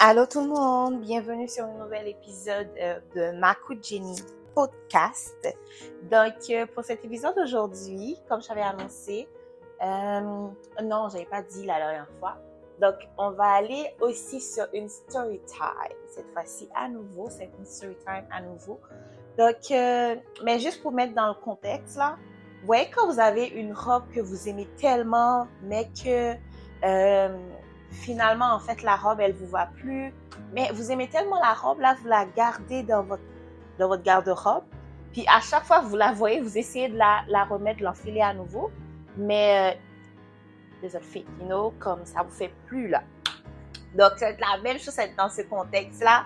Allô tout le monde, bienvenue sur un nouvel épisode euh, de Makou Jenny podcast. Donc euh, pour cet épisode d'aujourd'hui, comme j'avais annoncé, euh, non, j'avais pas dit la dernière fois. Donc on va aller aussi sur une story time. Cette fois-ci à nouveau, c'est une story time à nouveau. Donc, euh, mais juste pour mettre dans le contexte là, vous voyez quand vous avez une robe que vous aimez tellement, mais que finalement, en fait, la robe, elle vous va plus. Mais vous aimez tellement la robe, là, vous la gardez dans votre, dans votre garde-robe. Puis à chaque fois que vous la voyez, vous essayez de la, la remettre, l'enfiler à nouveau. Mais, euh, doesn't fit, you know, comme ça vous fait plus, là. Donc, c'est la même chose dans ce contexte-là.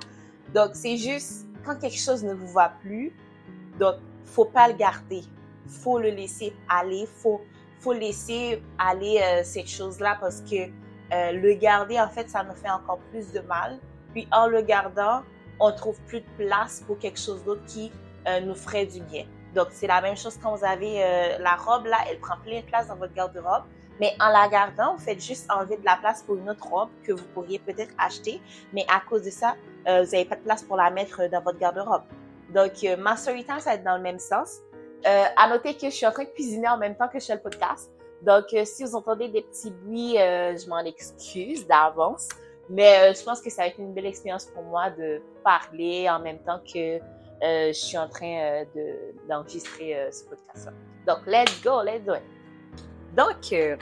Donc, c'est juste, quand quelque chose ne vous va plus, donc, faut pas le garder. Faut le laisser aller. Faut, faut laisser aller euh, cette chose-là parce que euh, le garder, en fait, ça nous fait encore plus de mal. Puis en le gardant, on trouve plus de place pour quelque chose d'autre qui euh, nous ferait du bien. Donc c'est la même chose quand vous avez euh, la robe là, elle prend plein de place dans votre garde-robe. Mais en la gardant, vous faites juste enlever de la place pour une autre robe que vous pourriez peut-être acheter. Mais à cause de ça, euh, vous n'avez pas de place pour la mettre dans votre garde-robe. Donc, euh, ma story time, ça va être dans le même sens. À noter que je suis en train de cuisiner en même temps que je fais le podcast. Donc, euh, si vous entendez des petits bruits, euh, je m'en excuse d'avance. Mais euh, je pense que ça va être une belle expérience pour moi de parler en même temps que je suis en train de, d'enregistrer ce podcast-là. Donc, let's go, let's do it. Donc, euh,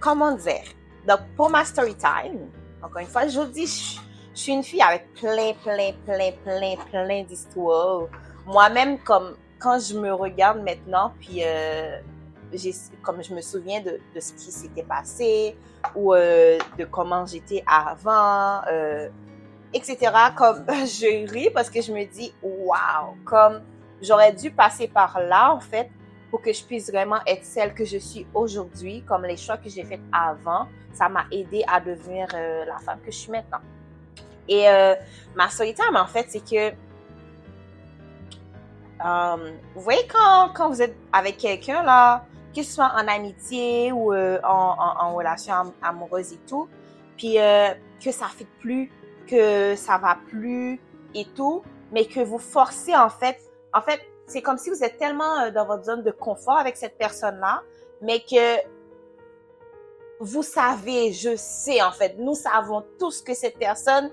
comment dire? Donc, pour ma story time, encore une fois, je vous dis, je, suis une fille avec plein, plein, plein, plein, plein d'histoires. Moi-même, comme quand je me regarde maintenant, puis comme je me souviens de, de ce qui s'était passé ou euh, de comment j'étais avant, euh, etc. Comme je ris parce que je me dis, waouh, comme j'aurais dû passer par là en fait pour que je puisse vraiment être celle que je suis aujourd'hui, comme les choix que j'ai faits avant, ça m'a aidé à devenir euh, la femme que je suis maintenant. Et ma time, en fait, c'est que vous voyez quand, quand vous êtes avec quelqu'un là, que ce soit en amitié ou euh, en, relation am- amoureuse et tout, puis euh, que ça fait plus, que ça va plus et tout, mais que vous forcez en fait, en fait, c'est comme si vous êtes tellement euh, dans votre zone de confort avec cette personne-là, mais que vous savez, je sais en fait, nous savons tous que cette personne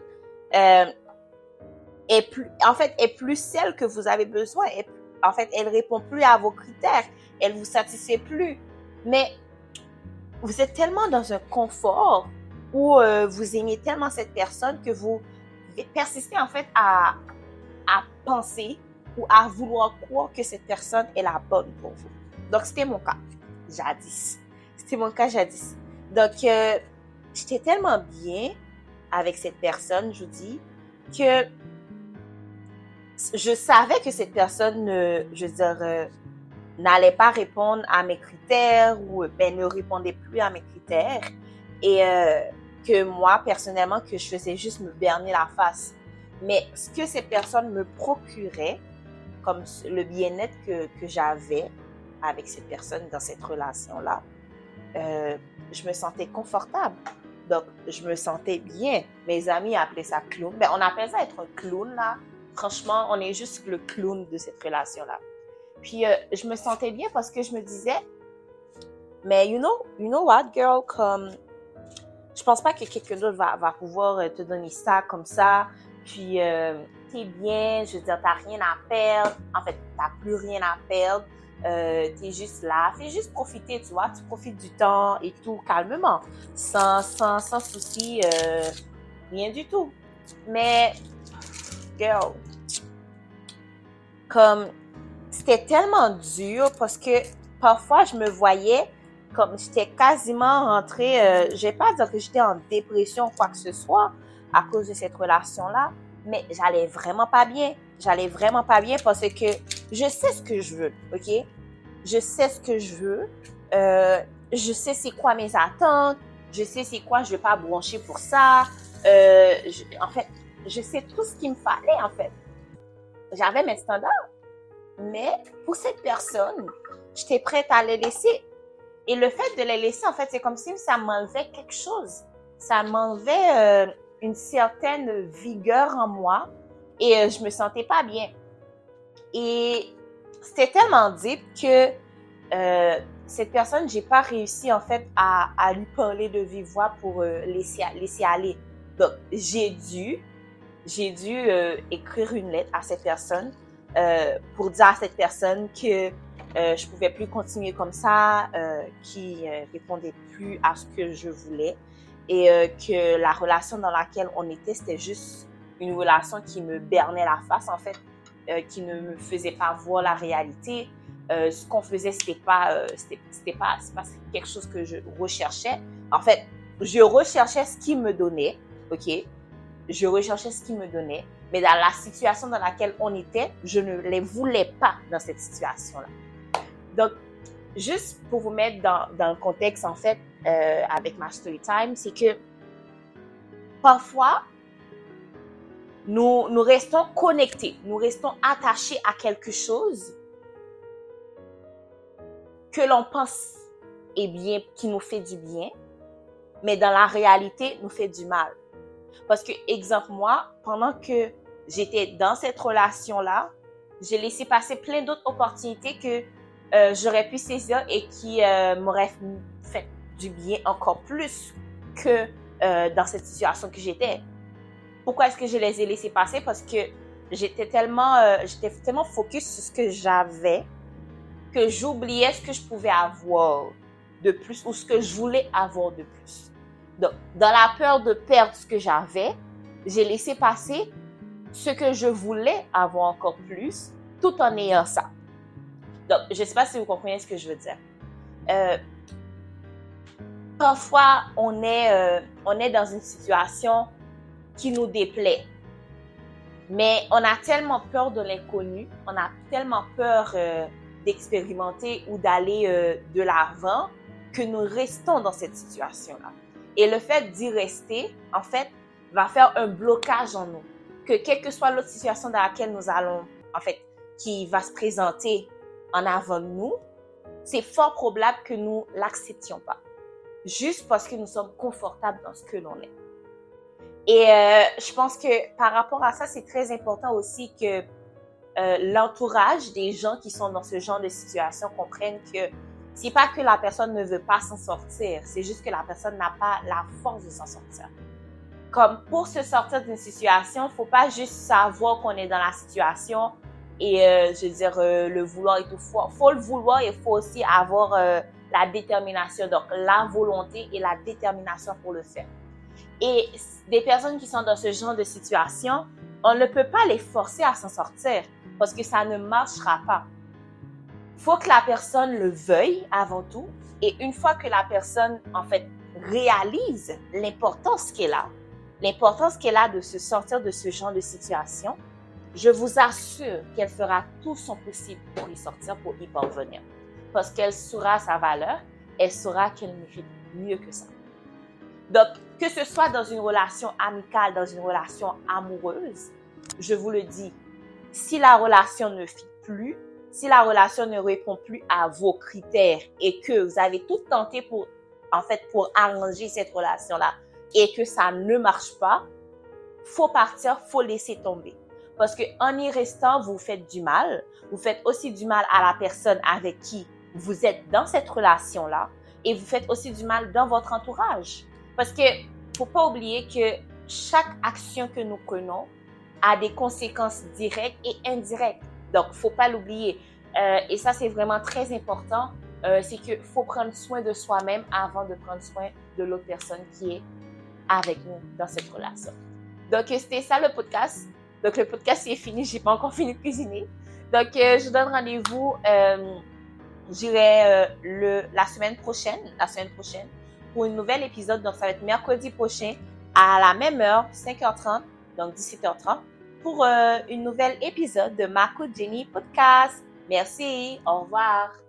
est plus, en fait, est plus celle que vous avez besoin. Est- en fait, elle répond plus à vos critères, elle vous satisfait plus. Mais vous êtes tellement dans un confort où euh, vous aimez tellement cette personne que vous persistez en fait à, à penser ou à vouloir croire que cette personne est la bonne pour vous. Donc, c'était mon cas jadis. C'était mon cas jadis. Donc, euh, j'étais tellement bien avec cette personne, je vous dis, que je savais que cette personne, ne, je veux dire, euh, n'allait pas répondre à mes critères ou euh, ben, ne répondait plus à mes critères. Et euh, que moi, personnellement, que je faisais juste me berner la face. Mais ce que cette personne me procurait, comme le bien-être que, que j'avais avec cette personne dans cette relation-là, euh, je me sentais confortable. Donc, je me sentais bien. Mes amis appelaient ça clown. Ben, on appelle ça être un clown, là. Franchement, on est juste le clown de cette relation-là. Puis, euh, je me sentais bien parce que je me disais, mais you know, you know what, girl, comme, je pense pas que quelqu'un d'autre va, pouvoir euh, te donner ça comme ça. Puis, euh, t'es bien, je veux dire, t'as rien à perdre. En fait, t'as plus rien à perdre. Euh, t'es juste là. Fais juste profiter, tu vois. Tu profites du temps et tout, calmement. Sans, sans, sans souci, rien du tout. Mais, girl, comme, c'était tellement dur parce que parfois, je me voyais comme j'étais quasiment rentrée, euh, je vais pas dire que j'étais en dépression quoi que ce soit à cause de cette relation-là, mais j'allais vraiment pas bien. J'allais vraiment pas bien parce que je sais ce que je veux, ok? Je sais ce que je veux. Euh, je sais c'est quoi mes attentes. Je sais c'est quoi je vais pas brancher pour ça. Euh, en fait, je sais tout ce qu'il me fallait, en fait. J'avais mes standards. Mais pour cette personne, j'étais prête à les laisser. Et le fait de les laisser, en fait, c'est comme si ça m'enlevait quelque chose. ça m'enlevait une certaine vigueur en moi et je me sentais pas bien. Et c'était tellement deep que cette personne, j'ai pas réussi en fait à, à, lui parler de vive voix pour laisser, laisser aller. Donc, j'ai dû, j'ai dû écrire une lettre à cette personne euh, pour dire à cette personne que euh, je pouvais plus continuer comme ça, euh, qui euh, répondait plus à ce que je voulais et euh, que la relation dans laquelle on était, c'était juste une relation qui me bernait la face en fait, qui ne me faisait pas voir la réalité. ce qu'on faisait, c'était pas, c'était pas, pas quelque chose que je recherchais. En fait, je recherchais ce qui me donnait, ok? Je recherchais ce qui me donnait, mais dans la situation dans laquelle on était, je ne les voulais pas dans cette situation-là. Donc, juste pour vous mettre dans, dans le contexte, en fait, euh, avec ma story time, c'est que parfois, nous, nous restons connectés, nous restons attachés à quelque chose que l'on pense est bien, qui nous fait du bien, mais dans la réalité, nous fait du mal. Parce que, exemple, moi, pendant que j'étais dans cette relation-là, j'ai laissé passer plein d'autres opportunités que euh, j'aurais pu saisir et qui euh, m'auraient fait du bien encore plus que euh, dans cette situation que j'étais. Pourquoi est-ce que je les ai laissés passer? Parce que j'étais tellement, j'étais tellement focus sur ce que j'avais que j'oubliais ce que je pouvais avoir de plus ou ce que je voulais avoir de plus. Donc, dans la peur de perdre ce que j'avais, j'ai laissé passer ce que je voulais avoir encore plus tout en ayant ça. Donc, je ne sais pas si vous comprenez ce que je veux dire. Euh, parfois, on est, euh, on est dans une situation qui nous déplaît. Mais on a tellement peur de l'inconnu, on a tellement peur euh, d'expérimenter ou d'aller de l'avant que nous restons dans cette situation-là. Et le fait d'y rester, en fait, va faire un blocage en nous. Que quelle que soit l'autre situation dans laquelle nous allons, en fait, qui va se présenter en avant de nous, c'est fort probable que nous l'acceptions pas. Juste parce que nous sommes confortables dans ce que l'on est. Et euh, je pense que par rapport à ça, c'est très important aussi que euh, l'entourage des gens qui sont dans ce genre de situation comprennent que c'est pas que la personne ne veut pas s'en sortir, c'est juste que la personne n'a pas la force de s'en sortir. Comme pour se sortir d'une situation, faut pas juste savoir qu'on est dans la situation et euh, je veux dire euh, le vouloir et tout. Faut, faut le vouloir et faut aussi avoir euh, la détermination, donc la volonté et la détermination pour le faire. Et des personnes qui sont dans ce genre de situation, on ne peut pas les forcer à s'en sortir parce que ça ne marchera pas faut que la personne le veuille avant tout. Et une fois que la personne, en fait, réalise l'importance qu'elle a, l'importance qu'elle a de se sortir de ce genre de situation, je vous assure qu'elle fera tout son possible pour y sortir, pour y parvenir. Parce qu'elle saura sa valeur, elle saura qu'elle mérite mieux que ça. Donc, que ce soit dans une relation amicale, dans une relation amoureuse, je vous le dis, si la relation ne fit plus, si la relation ne répond plus à vos critères et que vous avez tout tenté pour, en fait, pour arranger cette relation-là et que ça ne marche pas, faut partir, faut laisser tomber. Parce que en y restant, vous faites du mal. Vous faites aussi du mal à la personne avec qui vous êtes dans cette relation-là et vous faites aussi du mal dans votre entourage. Parce que faut pas oublier que chaque action que nous prenons a des conséquences directes et indirectes. Donc, faut pas l'oublier. Euh, et ça, c'est vraiment très important. Euh, c'est qu'il faut prendre soin de soi-même avant de prendre soin de l'autre personne qui est avec nous dans cette relation. Donc, c'était ça le podcast. Donc, le podcast est fini. J'ai pas encore fini de cuisiner. Donc, euh, je donne rendez-vous, euh, j'irai le la semaine prochaine, la semaine prochaine, pour une nouvelle épisode. Donc, ça va être mercredi prochain à la même heure, 5h30, donc 17h30 pour euh, une nouvelle épisode de Marco Jenny Podcast. Merci, au revoir.